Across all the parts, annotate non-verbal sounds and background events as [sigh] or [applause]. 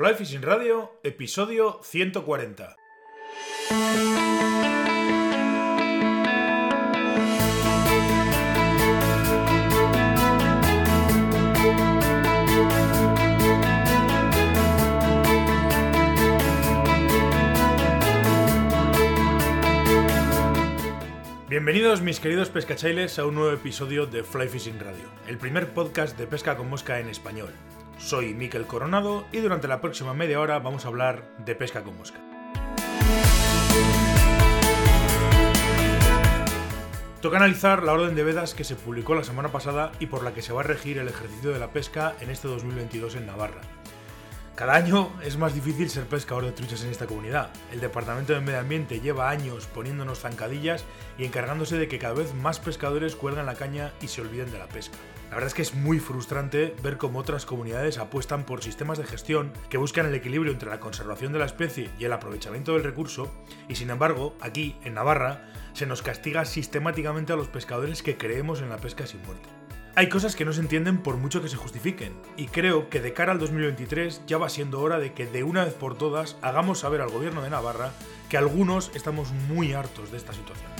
Fly Fishing Radio, episodio 140. Bienvenidos mis queridos pescachailes a un nuevo episodio de Fly Fishing Radio, el primer podcast de pesca con mosca en español. Soy Miquel Coronado y durante la próxima media hora vamos a hablar de pesca con mosca. Toca analizar la orden de vedas que se publicó la semana pasada y por la que se va a regir el ejercicio de la pesca en este 2022 en Navarra. Cada año es más difícil ser pescador de truchas en esta comunidad. El Departamento de Medio Ambiente lleva años poniéndonos zancadillas y encargándose de que cada vez más pescadores cuelgan la caña y se olviden de la pesca. La verdad es que es muy frustrante ver cómo otras comunidades apuestan por sistemas de gestión que buscan el equilibrio entre la conservación de la especie y el aprovechamiento del recurso, y sin embargo, aquí, en Navarra, se nos castiga sistemáticamente a los pescadores que creemos en la pesca sin muerte. Hay cosas que no se entienden por mucho que se justifiquen, y creo que de cara al 2023 ya va siendo hora de que de una vez por todas hagamos saber al gobierno de Navarra que algunos estamos muy hartos de esta situación.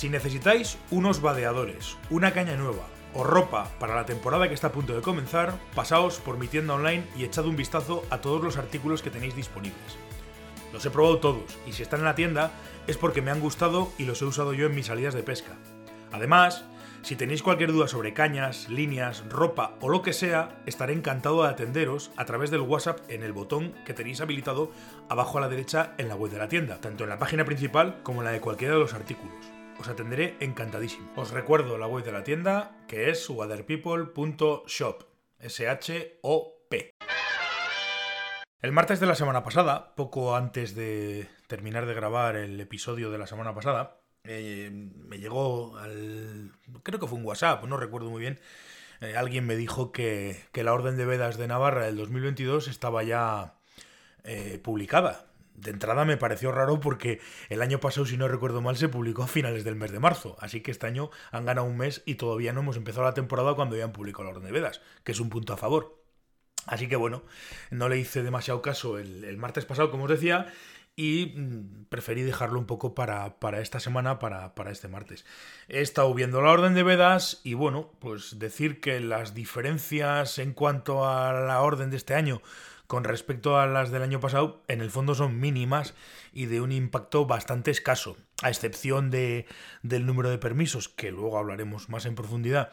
Si necesitáis unos vadeadores, una caña nueva o ropa para la temporada que está a punto de comenzar, pasaos por mi tienda online y echad un vistazo a todos los artículos que tenéis disponibles. Los he probado todos y si están en la tienda es porque me han gustado y los he usado yo en mis salidas de pesca. Además, si tenéis cualquier duda sobre cañas, líneas, ropa o lo que sea, estaré encantado de atenderos a través del WhatsApp en el botón que tenéis habilitado abajo a la derecha en la web de la tienda, tanto en la página principal como en la de cualquiera de los artículos. Os atenderé encantadísimo. Os recuerdo la web de la tienda que es waterpeople.shop. S-H-O-P. El martes de la semana pasada, poco antes de terminar de grabar el episodio de la semana pasada, eh, me llegó al... creo que fue un WhatsApp, no recuerdo muy bien, eh, alguien me dijo que, la Orden de Vedas de Navarra del 2022 estaba ya eh, publicada. De entrada me pareció raro porque el año pasado, si no recuerdo mal, se publicó a finales del mes de marzo. Así que este año han ganado un mes y todavía no hemos empezado la temporada cuando ya han publicado la Orden de Vedas, que es un punto a favor. Así que bueno, no le hice demasiado caso el, martes pasado, como os decía, y mm, preferí dejarlo un poco para, para esta semana, para, para, este martes. He estado viendo la orden de Vedas y bueno, pues decir que las diferencias en cuanto a la orden de este año con respecto a las del año pasado, en el fondo son mínimas y de un impacto bastante escaso, a excepción de, del número de permisos, que luego hablaremos más en profundidad.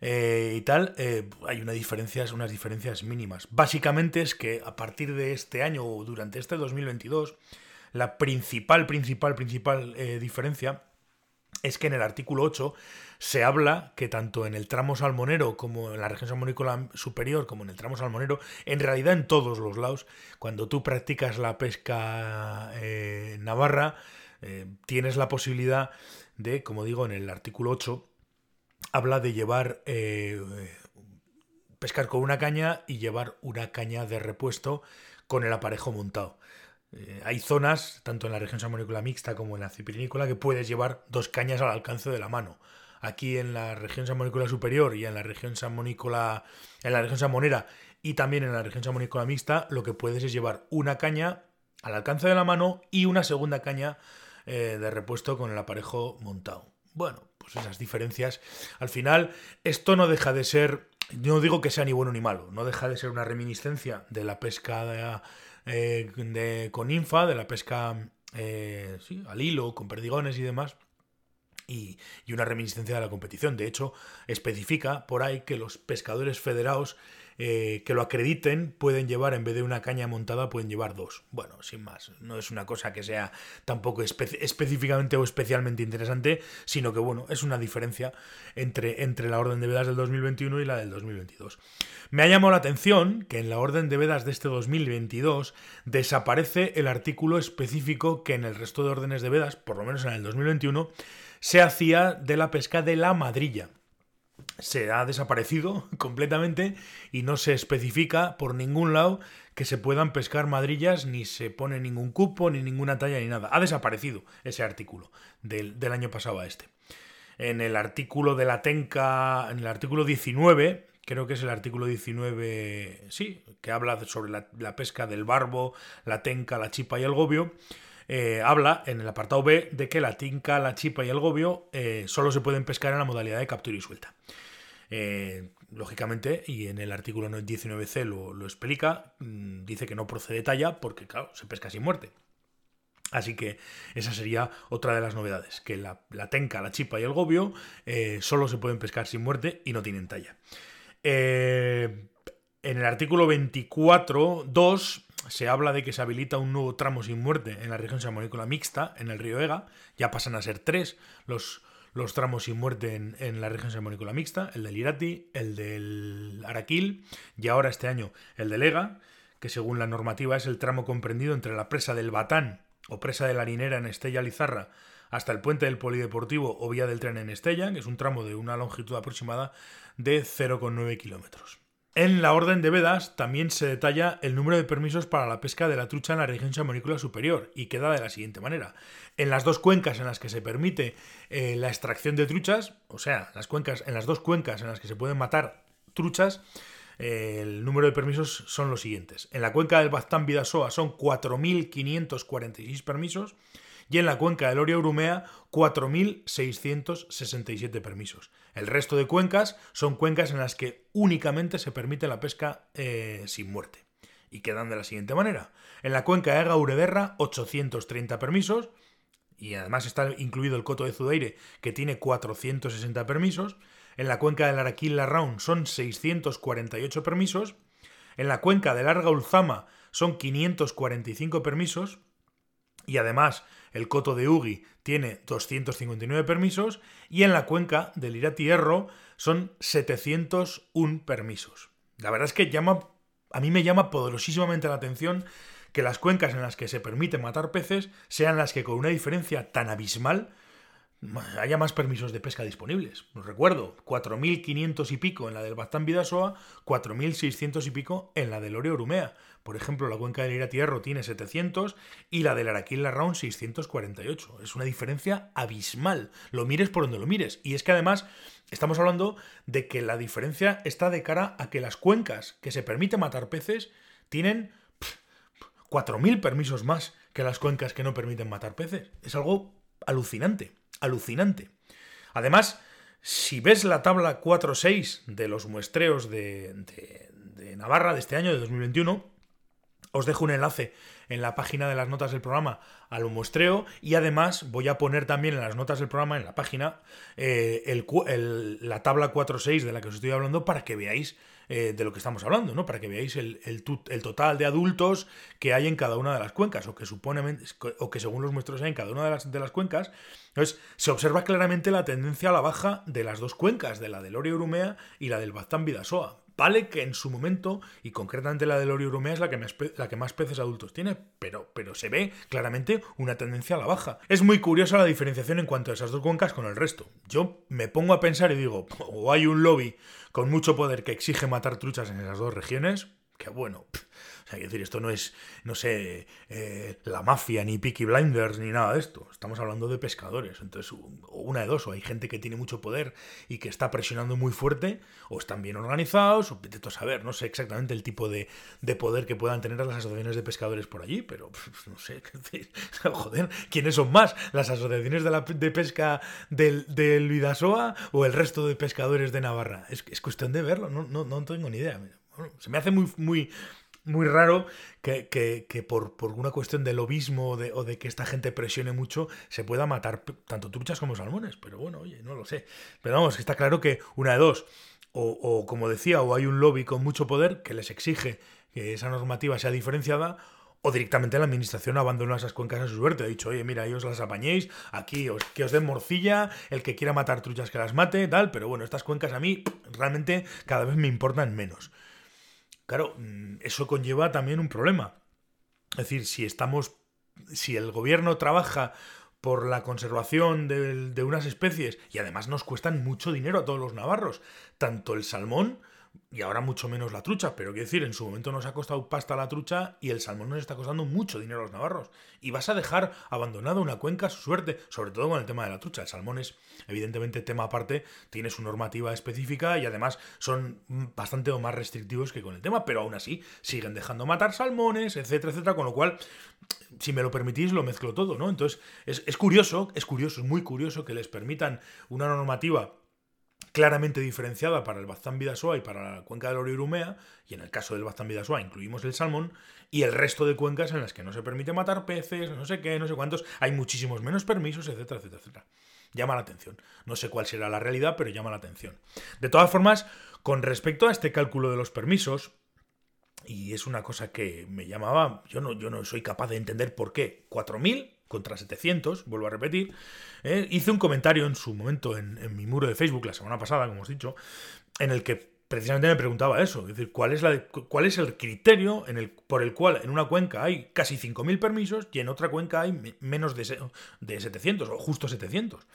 Eh, y tal, eh, hay una diferencias, unas diferencias mínimas. Básicamente es que a partir de este año o durante este 2022, la principal, principal, principal eh, diferencia es que en el artículo 8 se habla que tanto en el tramo salmonero como en la región salmonícola superior como en el tramo salmonero, en realidad en todos los lados, cuando tú practicas la pesca eh, navarra, eh, tienes la posibilidad de, como digo en el artículo 8, habla de llevar eh, pescar con una caña y llevar una caña de repuesto con el aparejo montado. Eh, hay zonas, tanto en la región salmonícola mixta como en la cipirinícola, que puedes llevar dos cañas al alcance de la mano. Aquí en la región salmonícola superior y en la región salmonícola, en la región salmonera y también en la región salmonícola mixta, lo que puedes es llevar una caña al alcance de la mano y una segunda caña eh, de repuesto con el aparejo montado. Bueno, pues esas diferencias. Al final, esto no deja de ser, no digo que sea ni bueno ni malo, no deja de ser una reminiscencia de la pesca de, eh, de, con infa, de la pesca eh, al hilo, con perdigones y demás. Y, y, una reminiscencia de la competición. De hecho, especifica por ahí que los pescadores federados eh, que lo acrediten pueden llevar, en vez de una caña montada, pueden llevar dos. Bueno, sin más, no es una cosa que sea tampoco espe específicamente o especialmente interesante, sino que, bueno, es una diferencia entre, entre la orden de vedas del 2021 y la del 2022. Me ha llamado la atención que en la orden de vedas de este 2022 desaparece el artículo específico que en el resto de órdenes de vedas, por lo menos en el 2021, se hacía de la pesca de la madrilla se ha desaparecido [laughs] completamente y no se especifica por ningún lado que se puedan pescar madrillas, ni se pone ningún cupo, ni ninguna talla, ni nada. Ha desaparecido ese artículo del, año pasado a este. en el artículo de la Tenca, en el artículo 19, creo que es el artículo 19, sí, que habla sobre la, pesca del barbo, la tenca, la chipa y el gobio, eh, habla en el apartado B de que la tinca, la chipa y el gobio eh, solo se pueden pescar en la modalidad de captura y suelta. Eh, lógicamente, y en el artículo 19c lo, explica, mm, dice que no procede talla porque, claro, se pesca sin muerte. Así que esa sería otra de las novedades, que la, tenca, la chipa y el gobio solo se pueden pescar sin muerte y no tienen talla. Eh, en el artículo 24.2 se habla de que se habilita un nuevo tramo sin muerte en la región salmonícola mixta, en el río Ega. Ya pasan a ser tres los, los tramos sin muerte en, la región salmonícola mixta, el del Irati, el del Araquil y ahora este año el del Ega, que según la normativa es el tramo comprendido entre la presa del Batán o presa de la Harinera en Estella Lizarra hasta el puente del Polideportivo o vía del tren en Estella, que es un tramo de una longitud aproximada de 0,9 kilómetros. En la orden de vedas también se detalla el número de permisos para la pesca de la trucha en la región chamonícola superior y queda de la siguiente manera. En las dos cuencas en las que se permite eh, la extracción de truchas, o sea, las cuencas, en las dos cuencas en las que se pueden matar truchas, eh, el número de permisos son los siguientes. En la cuenca del Baztán Vidasoa son 4.546 permisos y en la cuenca del Oria Urumea 4.667 permisos. El resto de cuencas son cuencas en las que únicamente se permite la pesca eh, sin muerte. Y quedan de la siguiente manera. En la cuenca de Ega 830 permisos, y además está incluido el coto de Zudeire, que tiene 460 permisos. En la cuenca del Araquil Larraun son 648 permisos. En la cuenca del Larga Ulzama son 545 permisos. Y además el coto de Ugi tiene 259 permisos y en la cuenca del Irati Erro son 701 permisos. La verdad es que llama, a mí me llama poderosísimamente la atención que las cuencas en las que se permite matar peces sean las que con una diferencia tan abismal haya más permisos de pesca disponibles. Os recuerdo, 4.500 y pico en la del Baztán Vidasoa, 4.600 y pico en la del Oreo Urumea. Por ejemplo, la cuenca del Iratierro tiene 700 y la del Araquil Larraun 648. Es una diferencia abismal. Lo mires por donde lo mires. Y es que además estamos hablando de que la diferencia está de cara a que las cuencas que se permite matar peces tienen 4.000 permisos más que las cuencas que no permiten matar peces. Es algo alucinante alucinante. Además, si ves la tabla 4.6 de los muestreos de, Navarra de este año, de 2021, os dejo un enlace en la página de las notas del programa al muestreo y además voy a poner también en las notas del programa, en la página, eh, la tabla 4.6 de la que os estoy hablando para que veáis eh, de lo que estamos hablando, ¿no? Para que veáis el, el, total de adultos que hay en cada una de las cuencas, o que supone, o que según los muestros hay en cada una de las, de las cuencas. Entonces, se observa claramente la tendencia a la baja de las dos cuencas, de la del Orio Urumea y la del Baztán Vidasoa. Vale que en su momento, y concretamente la del Orio Urumea es la que, más, la que más peces adultos tiene, pero, pero se ve claramente una tendencia a la baja. Es muy curiosa la diferenciación en cuanto a esas dos cuencas con el resto. Yo me pongo a pensar y digo, o hay un lobby con mucho poder que exige matar truchas en esas dos regiones, que bueno, o sea, decir, esto no es, no sé, eh, la mafia, ni Peaky Blinders, ni nada de esto. Estamos hablando de pescadores. Entonces, una de dos, o hay gente que tiene mucho poder y que está presionando muy fuerte, o están bien organizados, o intento saber, no sé exactamente el tipo de, poder que puedan tener las asociaciones de pescadores por allí, pero no sé, [laughs] [laughs] joder, ¿quiénes son más? ¿Las asociaciones de, la, de pesca del, del Vidasoa o el resto de pescadores de Navarra? Es, es cuestión de verlo, no, no, no tengo ni idea. Se me hace muy, muy, muy raro que, por, una cuestión de lobismo o de, que esta gente presione mucho se pueda matar tanto truchas como salmones. Pero bueno, oye, no lo sé. Pero vamos, está claro que una de dos. O, como decía, o hay un lobby con mucho poder que les exige que esa normativa sea diferenciada, o directamente la administración abandona esas cuencas a su suerte. Ha dicho, oye, mira, ellos las apañéis, aquí os, que os den morcilla, el que quiera matar truchas que las mate, tal, pero bueno, estas cuencas a mí realmente cada vez me importan menos. Claro, mm, eso conlleva también un problema. Es decir, si estamos. Si el gobierno trabaja por la conservación de, unas especies y además nos cuestan mucho dinero a todos los navarros, tanto el salmón y ahora mucho menos la trucha, pero quiero decir, en su momento nos ha costado pasta la trucha y el salmón nos está costando mucho dinero a los navarros. Y vas a dejar abandonada una cuenca su suerte, sobre todo con el tema de la trucha. El salmón es, evidentemente, tema aparte, tiene su normativa específica y además son bastante más restrictivos que con el tema, pero aún así siguen dejando matar salmones, etcétera, etcétera, con lo cual, si me lo permitís, lo mezclo todo, ¿no? Entonces, es, es curioso, es curioso, es muy curioso que les permitan una normativa claramente diferenciada para el Baztán Vidasoa y para la cuenca del Oriurumea, y en el caso del Baztán Vidasoa incluimos el salmón, y el resto de cuencas en las que no se permite matar peces, no sé qué, no sé cuántos, hay muchísimos menos permisos, etcétera, etcétera, etcétera. Llama la atención. No sé cuál será la realidad, pero llama la atención. De todas formas, con respecto a este cálculo de los permisos, y es una cosa que me llamaba, yo no, yo no soy capaz de entender por qué, 4.000 contra 700, vuelvo a repetir, eh, hice un comentario en su momento en, mi muro de Facebook la semana pasada, como os he dicho, en el que precisamente me preguntaba eso, es decir, ¿cuál es, la, cuál es el criterio por el cual en una cuenca hay casi 5.000 permisos y en otra cuenca hay menos de, de 700 o justo 700?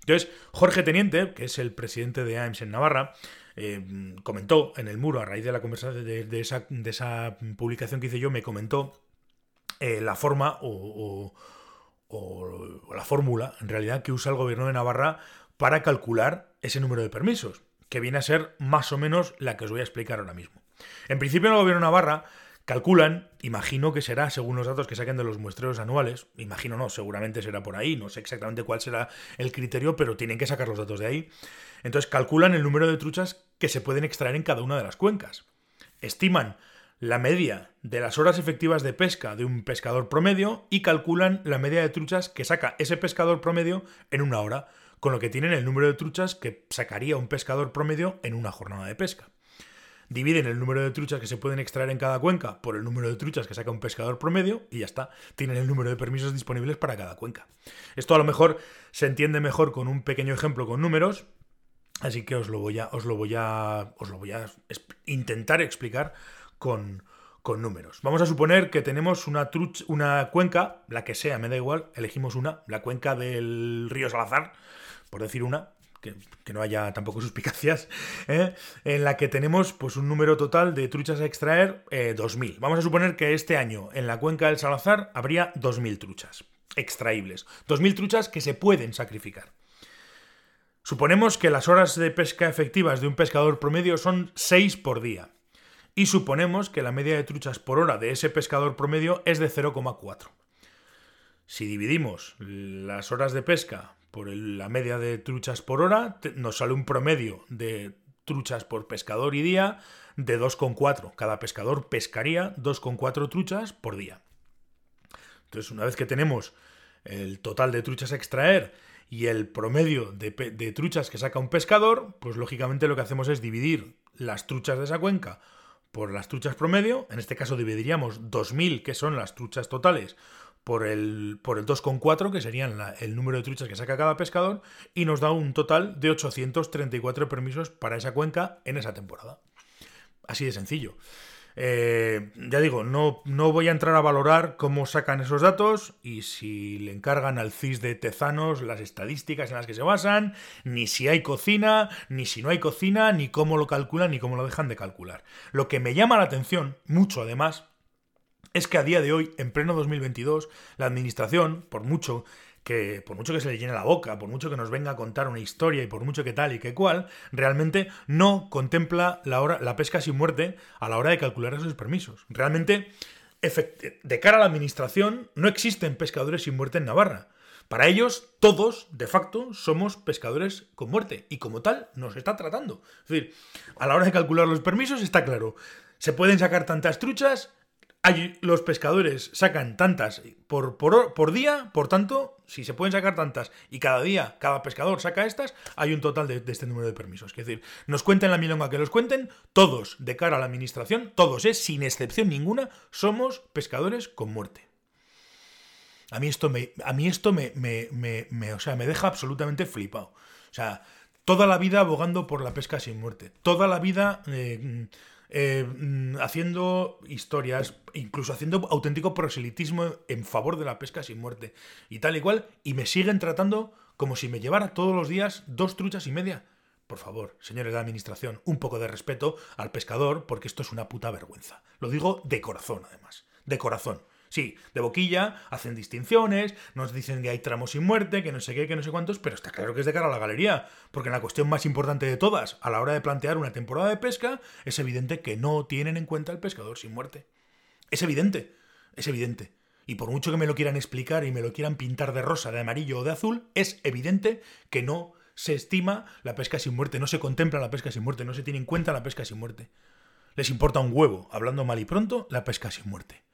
Entonces, Jorge Teniente, que es el presidente de AEMS en Navarra, eh, comentó en el muro, a raíz de la conversación de, esa, de esa, publicación que hice yo, me comentó eh, la forma o la fórmula, en realidad, que usa el gobierno de Navarra para calcular ese número de permisos, que viene a ser más o menos la que os voy a explicar ahora mismo. En principio, el gobierno de Navarra calculan, imagino que será según los datos que saquen de los muestreos anuales, imagino no, seguramente será por ahí, no sé exactamente cuál será el criterio, pero tienen que sacar los datos de ahí. Entonces calculan el número de truchas que se pueden extraer en cada una de las cuencas. Estiman la media de las horas efectivas de pesca de un pescador promedio y calculan la media de truchas que saca ese pescador promedio en una hora, con lo que tienen el número de truchas que sacaría un pescador promedio en una jornada de pesca. Dividen el número de truchas que se pueden extraer en cada cuenca por el número de truchas que saca un pescador promedio y ya está. Tienen el número de permisos disponibles para cada cuenca. Esto a lo mejor se entiende mejor con un pequeño ejemplo con números, así que os lo voy a, os lo voy a, os lo voy a intentar explicar con, números. Vamos a suponer que tenemos una, una cuenca, la que sea, me da igual, elegimos una, la cuenca del río Salazar, por decir una, que, no haya tampoco suspicacias, [laughs] ¿eh? en la que tenemos pues, un número total de truchas a extraer, 2.000. Eh, Vamos a suponer que este año en la cuenca del Salazar habría 2.000 truchas extraíbles. 2.000 truchas que se pueden sacrificar. Suponemos que las horas de pesca efectivas de un pescador promedio son 6 por día y suponemos que la media de truchas por hora de ese pescador promedio es de 0,4. Si dividimos las horas de pesca por la media de truchas por hora, nos sale un promedio de truchas por pescador y día de 2,4. Cada pescador pescaría 2,4 truchas por día. Entonces, una vez que tenemos el total de truchas a extraer y el promedio de, de, truchas que saca un pescador, pues lógicamente lo que hacemos es dividir las truchas de esa cuenca por las truchas promedio, en este caso dividiríamos 2.000, que son las truchas totales, por el, por el 2,4, que serían el número de truchas que saca cada pescador, y nos da un total de 834 permisos para esa cuenca en esa temporada. Así de sencillo. Eh, ya digo, no, no voy a entrar a valorar cómo sacan esos datos y si le encargan al CIS de Tezanos las estadísticas en las que se basan, ni si hay cocina, ni si no hay cocina, ni cómo lo calculan, ni cómo lo dejan de calcular. Lo que me llama la atención, mucho además, es que a día de hoy, en pleno 2022, la Administración, por mucho que por mucho que se le llene la boca, por mucho que nos venga a contar una historia y por mucho que tal y que cual, realmente no contempla la, hora, la pesca sin muerte a la hora de calcular esos permisos. Realmente, de cara a la administración, no existen pescadores sin muerte en Navarra. Para ellos, todos, de facto, somos pescadores con muerte y como tal nos está tratando. Es decir, a la hora de calcular los permisos está claro, se pueden sacar tantas truchas, los pescadores sacan tantas por, por, día, por tanto, si se pueden sacar tantas y cada día cada pescador saca estas, hay un total de, este número de permisos. Es decir, nos cuenten la milonga que los cuenten, todos de cara a la administración, todos, ¿eh? sin excepción ninguna, somos pescadores con muerte. A mí esto me, a mí esto me, me, o sea, me deja absolutamente flipado. O sea, toda la vida abogando por la pesca sin muerte. Toda la vida eh, eh, mm, haciendo historias, incluso haciendo auténtico proselitismo en favor de la pesca sin muerte y tal y cual, y me siguen tratando como si me llevara todos los días dos truchas y media. por favor, señores de la administración, un poco de respeto al pescador, porque esto es una puta vergüenza. Lo digo de corazón, además. De corazón. Sí, de boquilla, hacen distinciones, nos dicen que hay tramos sin muerte, que no sé qué, que no sé cuántos, pero está claro que es de cara a la galería, porque la cuestión más importante de todas, a la hora de plantear una temporada de pesca, es evidente que no tienen en cuenta el pescador sin muerte. Es evidente, es evidente. Y por mucho que me lo quieran explicar y me lo quieran pintar de rosa, de amarillo o de azul, es evidente que no se estima la pesca sin muerte, no se contempla la pesca sin muerte, no se tiene en cuenta la pesca sin muerte. Les importa un huevo, hablando mal y pronto, la pesca sin muerte.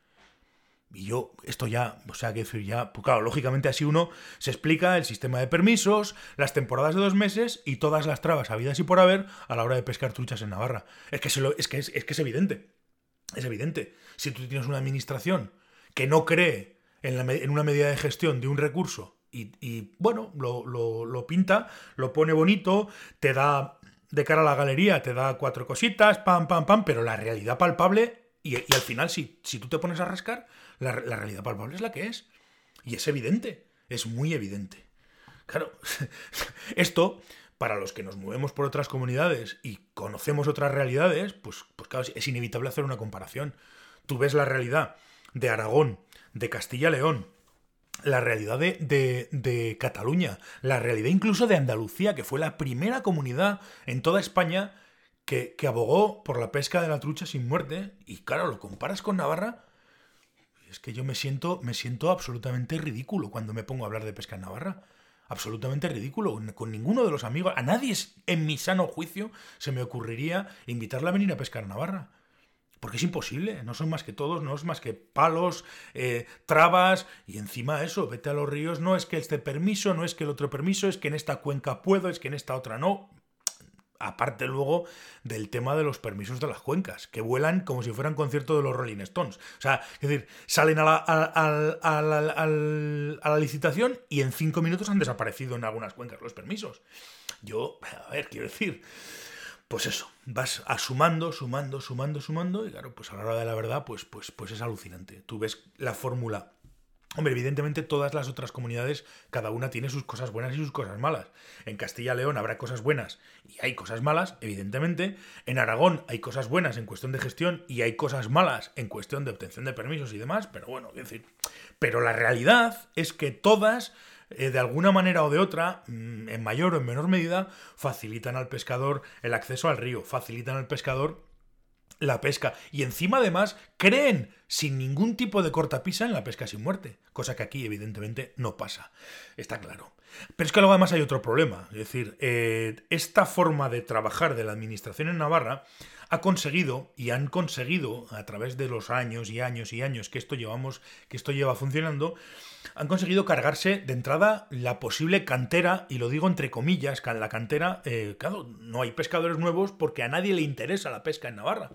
Y yo, esto ya, o sea, que decir, ya, pues claro, lógicamente así uno se explica el sistema de permisos, las temporadas de dos meses y todas las trabas habidas y por haber a la hora de pescar truchas en Navarra. Es que, lo, es, que es, que es evidente. Es evidente. Si tú tienes una administración que no cree en, en una medida de gestión de un recurso y, bueno, lo, lo, pinta, lo pone bonito, te da de cara a la galería, te da cuatro cositas, pam, pam, pam, pero la realidad palpable, y, y al final, si, si tú te pones a rascar, la, realidad palpable es la que es. Y es evidente, es muy evidente. Claro, [laughs] esto, para los que nos movemos por otras comunidades y conocemos otras realidades, pues, pues claro, es inevitable hacer una comparación. Tú ves la realidad de Aragón, de Castilla-León, la realidad de, de, de, Cataluña, la realidad incluso de Andalucía, que fue la primera comunidad en toda España que, que abogó por la pesca de la trucha sin muerte, y claro, lo comparas con Navarra, es que yo me siento, me siento absolutamente ridículo cuando me pongo a hablar de pesca en Navarra. Absolutamente ridículo. Con ninguno de los amigos, a nadie en mi sano juicio se me ocurriría invitarle a venir a pescar a Navarra. Porque es imposible, no son más que todos, no es más que palos, eh, trabas, y encima eso, vete a los ríos, no es que este permiso, no es que el otro permiso, es que en esta cuenca puedo, es que en esta otra no. Aparte luego del tema de los permisos de las cuencas, que vuelan como si fueran conciertos de los Rolling Stones. O sea, es decir, salen a la, a, la, licitación y en cinco minutos han desaparecido en algunas cuencas los permisos. Yo, a ver, quiero decir, pues eso, vas sumando, sumando, sumando, sumando, y claro, pues a la hora de la verdad, pues, pues, pues es alucinante. Tú ves la fórmula Hombre, evidentemente todas las otras comunidades, cada una tiene sus cosas buenas y sus cosas malas. En Castilla León habrá cosas buenas y hay cosas malas, evidentemente. En Aragón hay cosas buenas en cuestión de gestión y hay cosas malas en cuestión de obtención de permisos y demás, pero bueno, es decir. Pero la realidad es que todas, eh, de alguna manera o de otra, mm, en mayor o en menor medida, facilitan al pescador el acceso al río, facilitan al pescador la pesca. Y encima, además, creen sin ningún tipo de cortapisa en la pesca sin muerte. Cosa que aquí, evidentemente, no pasa. Está claro. Pero es que luego además hay otro problema. Es decir, eh, esta forma de trabajar de la administración en Navarra ha conseguido y han conseguido a través de los años y años y años que esto llevamos, que esto lleva funcionando, han conseguido cargarse de entrada la posible cantera, y lo digo entre comillas, que la cantera, eh, claro, no hay pescadores nuevos porque a nadie le interesa la pesca en Navarra.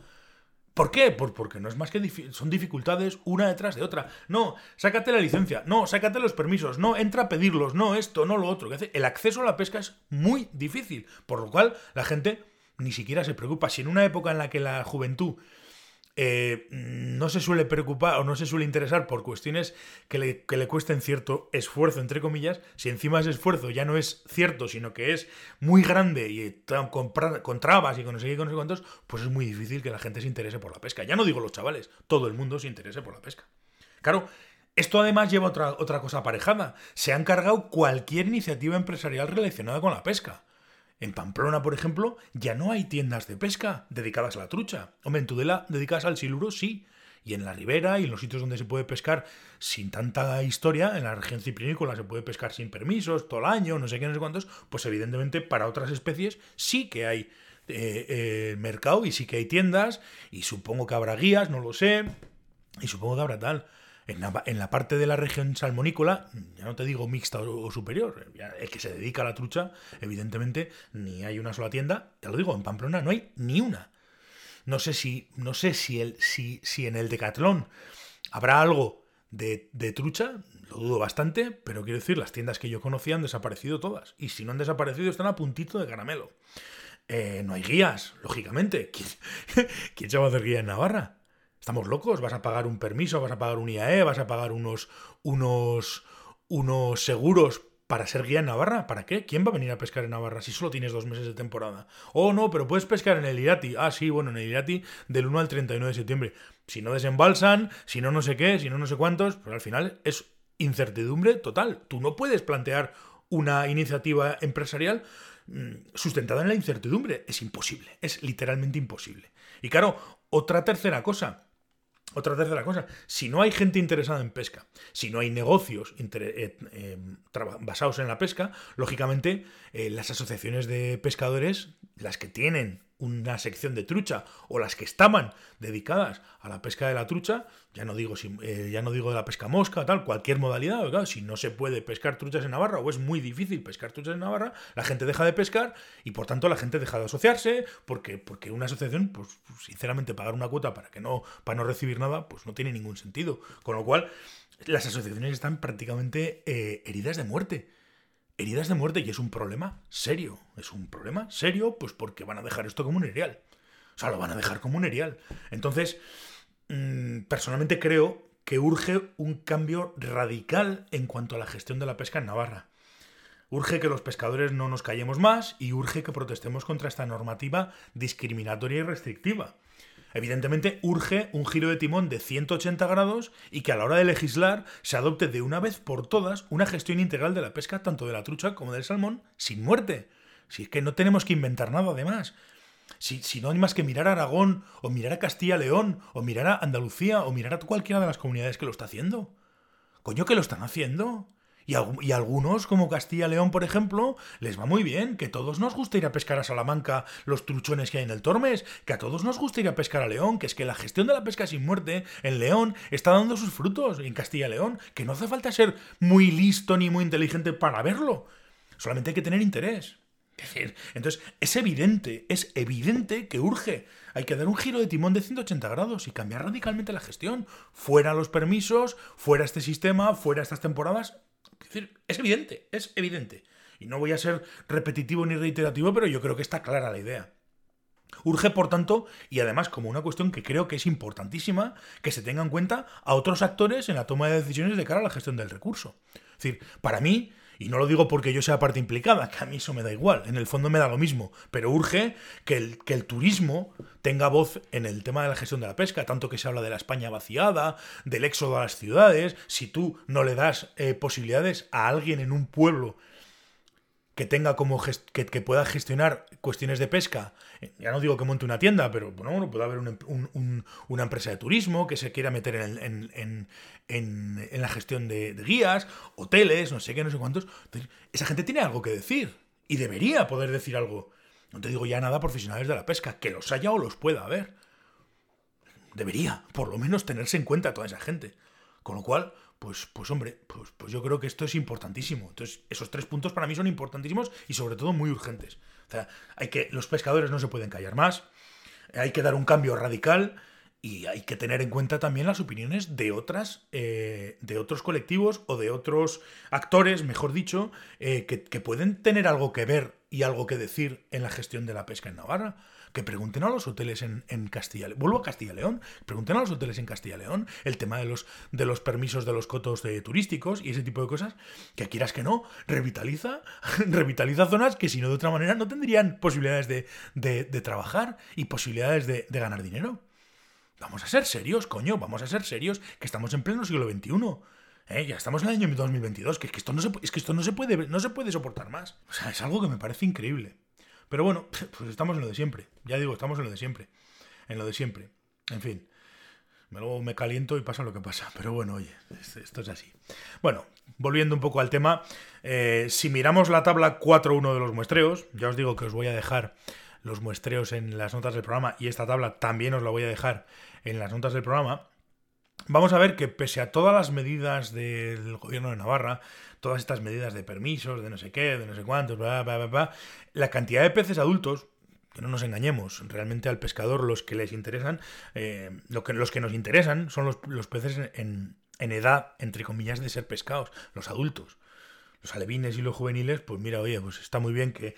¿Por qué? porque no es más que son dificultades una detrás de otra. No, sácate la licencia, no, sácate los permisos, no, entra a pedirlos, no esto, no lo otro. El acceso a la pesca es muy difícil, por lo cual la gente ni siquiera se preocupa. Si en una época en la que la juventud eh, no se suele preocupar o no se suele interesar por cuestiones que le, que le, cuesten cierto esfuerzo, entre comillas, si encima ese esfuerzo ya no es cierto, sino que es muy grande y con, con trabas y con no sé qué, pues es muy difícil que la gente se interese por la pesca. Ya no digo los chavales, todo el mundo se interese por la pesca. Claro, esto además lleva otra, otra cosa aparejada. Se han cargado cualquier iniciativa empresarial relacionada con la pesca. En Pamplona, por ejemplo, ya no hay tiendas de pesca dedicadas a la trucha. Hombre, en Tudela dedicadas al siluro sí. Y en la ribera y en los sitios donde se puede pescar sin tanta historia, en la región ciprinícola se puede pescar sin permisos todo el año, no sé qué, no sé cuántos, pues evidentemente para otras especies sí que hay eh, eh, mercado y sí que hay tiendas y supongo que habrá guías, no lo sé, y supongo que habrá tal. En la, parte de la región salmonícola, ya no te digo mixta o, superior, el que se dedica a la trucha, evidentemente, ni hay una sola tienda. Te lo digo, en Pamplona no hay ni una. No sé si, no sé si, el, si, si en el Decatlón habrá algo de, trucha, lo dudo bastante, pero quiero decir, las tiendas que yo conocía han desaparecido todas. Y si no han desaparecido, están a puntito de caramelo. Eh, no hay guías, lógicamente. [laughs] ¿Quién, ¿Quién se va a hacer guía en Navarra? ¿Estamos locos? ¿Vas a pagar un permiso? ¿Vas a pagar un IAE? ¿Vas a pagar unos, unos, unos seguros para ser guía en Navarra. ¿Para qué? ¿Quién va a venir a pescar en Navarra si solo tienes dos meses de temporada? Oh, no, pero puedes pescar en el Irati. Ah, sí, bueno, en el Irati del 1 al 39 de septiembre. Si no desembalsan, si no no sé qué, si no no sé cuántos, pues al final es incertidumbre total. Tú no puedes plantear una iniciativa empresarial mm, sustentada en la incertidumbre. Es imposible, es literalmente imposible. Y claro, otra tercera cosa. Otra tercera cosa, si no hay gente interesada en pesca, si no hay negocios eh, eh, basados en la pesca, lógicamente eh, las asociaciones de pescadores, las que tienen una sección de trucha o las que estaban dedicadas a la pesca de la trucha, ya no digo, eh, ya no digo de la pesca mosca, tal, cualquier modalidad, si no se puede pescar truchas en Navarra o es muy difícil pescar truchas en Navarra, la gente deja de pescar y por tanto la gente deja de asociarse porque, porque una asociación, pues sinceramente pagar una cuota para que no, para no recibir nada, pues no tiene ningún sentido. Con lo cual, las asociaciones están prácticamente eh, heridas de muerte heridas de muerte y es un problema serio. Es un problema serio, pues porque van a dejar esto como un erial. O sea, lo van a dejar como un erial. Entonces, mm, personalmente creo que urge un cambio radical en cuanto a la gestión de la pesca en Navarra. Urge que los pescadores no nos callemos más y urge que protestemos contra esta normativa discriminatoria y restrictiva. Evidentemente, urge un giro de timón de 180 grados y que a la hora de legislar se adopte de una vez por todas una gestión integral de la pesca, tanto de la trucha como del salmón, sin muerte. Si es que no tenemos que inventar nada además. Si, si no hay más que mirar a Aragón, o mirar a Castilla-León, o mirar a Andalucía, o mirar a cualquiera de las comunidades que lo está haciendo. Coño, que lo están haciendo. Y, a, algunos, como Castilla-León, por ejemplo, les va muy bien, que todos nos gusta ir a pescar a Salamanca los truchones que hay en el Tormes, que a todos nos gusta ir a pescar a León, que es que la gestión de la pesca sin muerte en León está dando sus frutos en Castilla-León, que no hace falta ser muy listo ni muy inteligente para verlo, solamente hay que tener interés. Es decir, entonces es evidente, es evidente que urge. Hay que dar un giro de timón de 180 grados y cambiar radicalmente la gestión. Fuera los permisos, fuera este sistema, fuera estas temporadas, es evidente, es evidente. Y no voy a ser repetitivo ni reiterativo, pero yo creo que está clara la idea. Urge, por tanto, y además como una cuestión que creo que es importantísima, que se tenga en cuenta a otros actores en la toma de decisiones de cara a la gestión del recurso. Es decir, para mí, y no lo digo porque yo sea parte implicada, que a mí eso me da igual, en el fondo me da lo mismo, pero urge que el, que el turismo tenga voz en el tema de la gestión de la pesca, tanto que se habla de la España vaciada, del éxodo a las ciudades, si tú no le das eh, posibilidades a alguien en un pueblo que tenga como que, pueda gestionar cuestiones de pesca. Ya no digo que monte una tienda, pero bueno, puede haber una empresa de turismo que se quiera meter en, la gestión de, guías, hoteles, no sé qué, no sé cuántos. esa gente tiene algo que decir y debería poder decir algo. No te digo ya nada profesionales de la pesca, que los haya o los pueda haber. Debería, por lo menos, tenerse en cuenta toda esa gente. Con lo cual, pues, pues hombre, pues, pues yo creo que esto es importantísimo. Entonces, esos tres puntos para mí son importantísimos y sobre todo muy urgentes. Sea, hay que, los pescadores no se pueden callar más, hay que dar un cambio radical y hay que tener en cuenta también las opiniones de otras, eh, de otros colectivos o de otros actores, mejor dicho, eh, que pueden tener algo que ver y algo que decir en la gestión de la pesca en Navarra que pregunten a los hoteles en, Castilla León. Vuelvo a Castilla León. Pregunten a los hoteles en Castilla León el tema de los, de los permisos de los cotos de turísticos y ese tipo de cosas, que quieras que no, revitaliza, [laughs] revitaliza zonas que si no de otra manera no tendrían posibilidades de, trabajar y posibilidades de, ganar dinero. Vamos a ser serios, coño, vamos a ser serios, que estamos en pleno siglo XXI. ¿Eh? Ya estamos en el año 2022, que, es que esto no se, es que esto no se puede, no se puede soportar más. O sea, es algo que me parece increíble. Pero bueno, [laughs] pues estamos en lo de siempre. Ya digo, estamos en lo de siempre. En lo de siempre. En fin. Luego me caliento y pasa lo que pasa. Pero bueno, oye, esto es así. Bueno, volviendo un poco al tema. Eh, si miramos la tabla 4.1 de los muestreos, ya os digo que os voy a dejar los muestreos en las notas del programa y esta tabla también os la voy a dejar en las notas del programa. Vamos a ver que pese a todas las medidas del gobierno de Navarra, todas estas medidas de permisos, de no sé qué, de no sé cuántos, bla, bla, bla, la cantidad de peces adultos, que no nos engañemos, realmente al pescador los que les interesan, eh, lo que, los que nos interesan son los, peces en, edad, entre comillas, de ser pescados, los adultos. Los alevines y los juveniles, pues mira, oye, pues está muy bien que,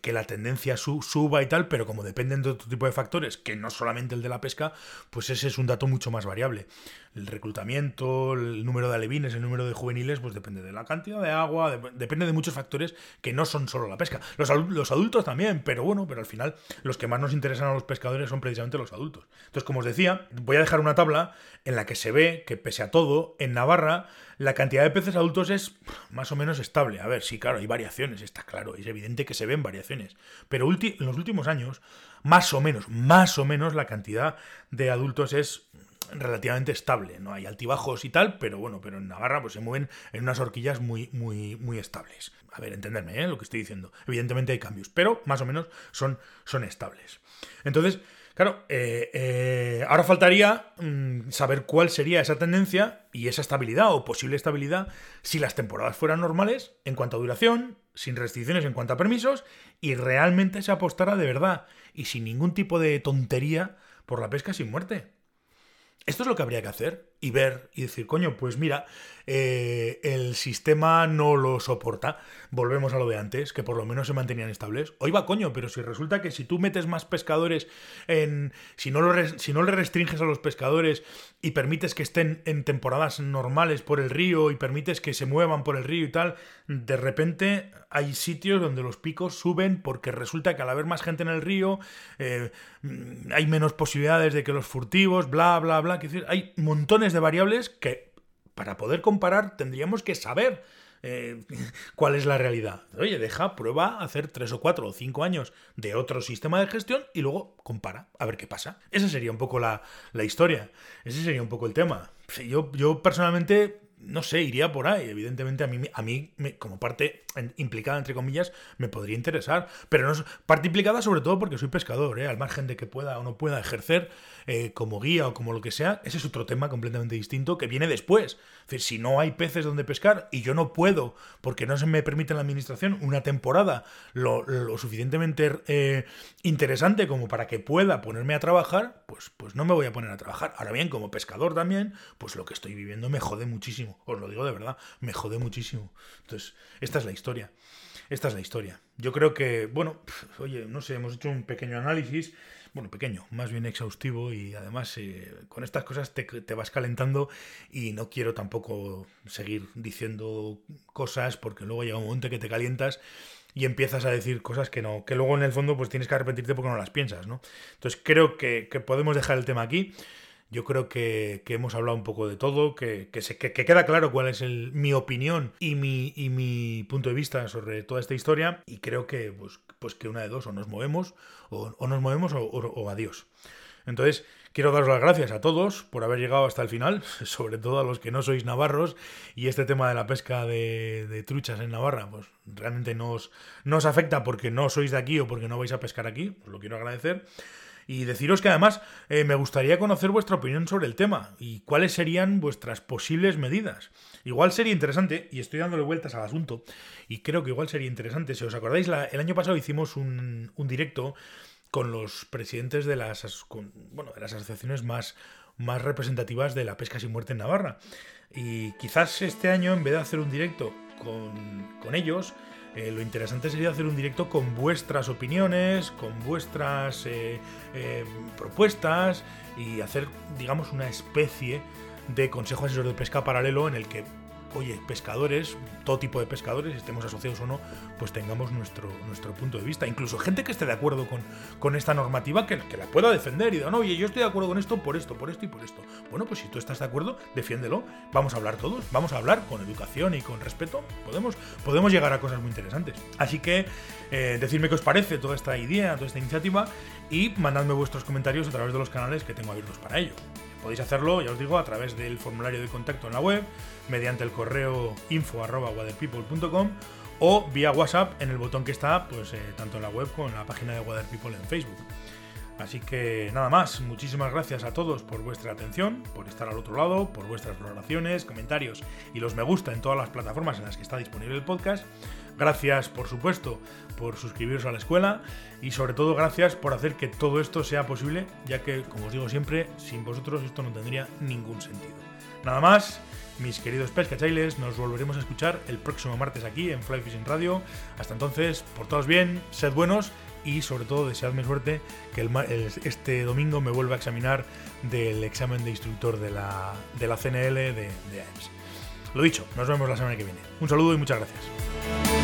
que, la tendencia suba y tal, pero como dependen de otro tipo de factores, que no solamente el de la pesca, pues ese es un dato mucho más variable. El reclutamiento, el número de alevines, el número de juveniles, pues depende de la cantidad de agua, depende de muchos factores que no son solo la pesca. Los, adultos también, pero bueno, pero al final los que más nos interesan a los pescadores son precisamente los adultos. Entonces, como os decía, voy a dejar una tabla en la que se ve que pese a todo, en Navarra la cantidad de peces adultos es más o menos estable. A ver, sí, claro, hay variaciones, está claro, es evidente que se ven variaciones. Pero en los últimos años, más o menos, más o menos la cantidad de adultos es relativamente estable, no hay altibajos y tal, pero bueno, pero en Navarra pues se mueven en unas horquillas muy muy muy estables. A ver, entenderme ¿eh? lo que estoy diciendo. Evidentemente hay cambios, pero más o menos son son estables. Entonces, Claro, eh, eh, ahora faltaría mm, saber cuál sería esa tendencia y esa estabilidad o posible estabilidad si las temporadas fueran normales en cuanto a duración, sin restricciones en cuanto a permisos y realmente se apostara de verdad y sin ningún tipo de tontería por la pesca sin muerte. Esto es lo que habría que hacer y ver y decir, coño, pues mira, eh, el sistema no lo soporta. Volvemos a lo de antes, que por lo menos se mantenían estables. Hoy va coño, pero si resulta que si tú metes más pescadores en. Si no, lo, si no le restringes a los pescadores y permites que estén en temporadas normales por el río y permites que se muevan por el río y tal, de repente hay sitios donde los picos suben porque resulta que al haber más gente en el río eh, hay menos posibilidades de que los furtivos, bla, bla, bla. decir, hay montones de variables que para poder comparar tendríamos que saber eh, [laughs] cuál es la realidad. Oye, deja, prueba hacer tres o cuatro o cinco años de otro sistema de gestión y luego compara, a ver qué pasa. Esa sería un poco la, la historia. Ese sería un poco el tema. Yo, yo personalmente no sé, iría por ahí. Evidentemente, a mí, a mí como parte implicada, entre comillas, me podría interesar. Pero no parte implicada sobre todo porque soy pescador, ¿eh? al margen de que pueda o no pueda ejercer eh, como guía o como lo que sea. Ese es otro tema completamente distinto que viene después. Es decir, si no hay peces donde pescar y yo no puedo, porque no se me permite en la administración, una temporada lo, suficientemente eh, interesante como para que pueda ponerme a trabajar, pues, pues no me voy a poner a trabajar. Ahora bien, como pescador también, pues lo que estoy viviendo me jode muchísimo os lo digo de verdad, me jode muchísimo. Entonces, esta es la historia. Esta es la historia. Yo creo que, bueno, oye, no sé, hemos hecho un pequeño análisis, bueno, pequeño, más bien exhaustivo y además eh, con estas cosas te, te, vas calentando y no quiero tampoco seguir diciendo cosas porque luego llega un momento que te calientas y empiezas a decir cosas que no, que luego en el fondo pues tienes que arrepentirte porque no las piensas, ¿no? Entonces creo que, que podemos dejar el tema aquí. Yo creo que, hemos hablado un poco de todo, que, se, que, queda claro cuál es el, mi opinión y mi, punto de vista sobre toda esta historia. Y creo que, pues, pues una de dos, o nos movemos, o, nos movemos, o, adiós. Entonces, quiero daros las gracias a todos por haber llegado hasta el final, [laughs] sobre todo a los que no sois navarros y este tema de la pesca de, truchas en Navarra, pues realmente no os, afecta porque no sois de aquí o porque no vais a pescar aquí, os lo quiero agradecer y deciros que además eh, me gustaría conocer vuestra opinión sobre el tema y cuáles serían vuestras posibles medidas. Igual sería interesante, y estoy dándole vueltas al asunto, y creo que igual sería interesante, si os acordáis, el año pasado hicimos un, directo con los presidentes de las, bueno, de las asociaciones más, más representativas de la pesca sin muerte en Navarra. Y quizás este año, en vez de hacer un directo con, con ellos, eh, lo interesante sería hacer un directo con vuestras opiniones, con vuestras eh, eh, propuestas y hacer, digamos, una especie de consejo asesor de pesca paralelo en el que oye, pescadores, todo tipo de pescadores, estemos asociados o no, pues tengamos nuestro, nuestro punto de vista. Incluso gente que esté de acuerdo con, con esta normativa, que, la pueda defender y diga, no, oye, yo estoy de acuerdo con esto por esto, por esto y por esto. Bueno, pues si tú estás de acuerdo, defiéndelo. Vamos a hablar todos, vamos a hablar con educación y con respeto. Podemos, podemos llegar a cosas muy interesantes. Así que eh, decidme qué os parece toda esta idea, toda esta iniciativa y mandadme vuestros comentarios a través de los canales que tengo abiertos para ello. Podéis hacerlo, ya os digo, a través del formulario de contacto en la web, mediante el correo info.waterpeople.com o vía WhatsApp en el botón que está pues, eh, tanto en la web como en la página de Water People en Facebook. Así que nada más, muchísimas gracias a todos por vuestra atención, por estar al otro lado, por vuestras valoraciones, comentarios y los me gusta en todas las plataformas en las que está disponible el podcast. Gracias, por supuesto, por suscribiros a la escuela y sobre todo gracias por hacer que todo esto sea posible, ya que, como os digo siempre, sin vosotros esto no tendría ningún sentido. Nada más, mis queridos pescachailes, nos volveremos a escuchar el próximo martes aquí en Fly Fishing Radio. Hasta entonces, por todos bien, sed buenos y sobre todo deseadme suerte que este domingo me vuelva a examinar del examen de instructor de la, de la CNL de, de AEMS. Lo dicho, nos vemos la semana que viene. Un saludo y muchas gracias.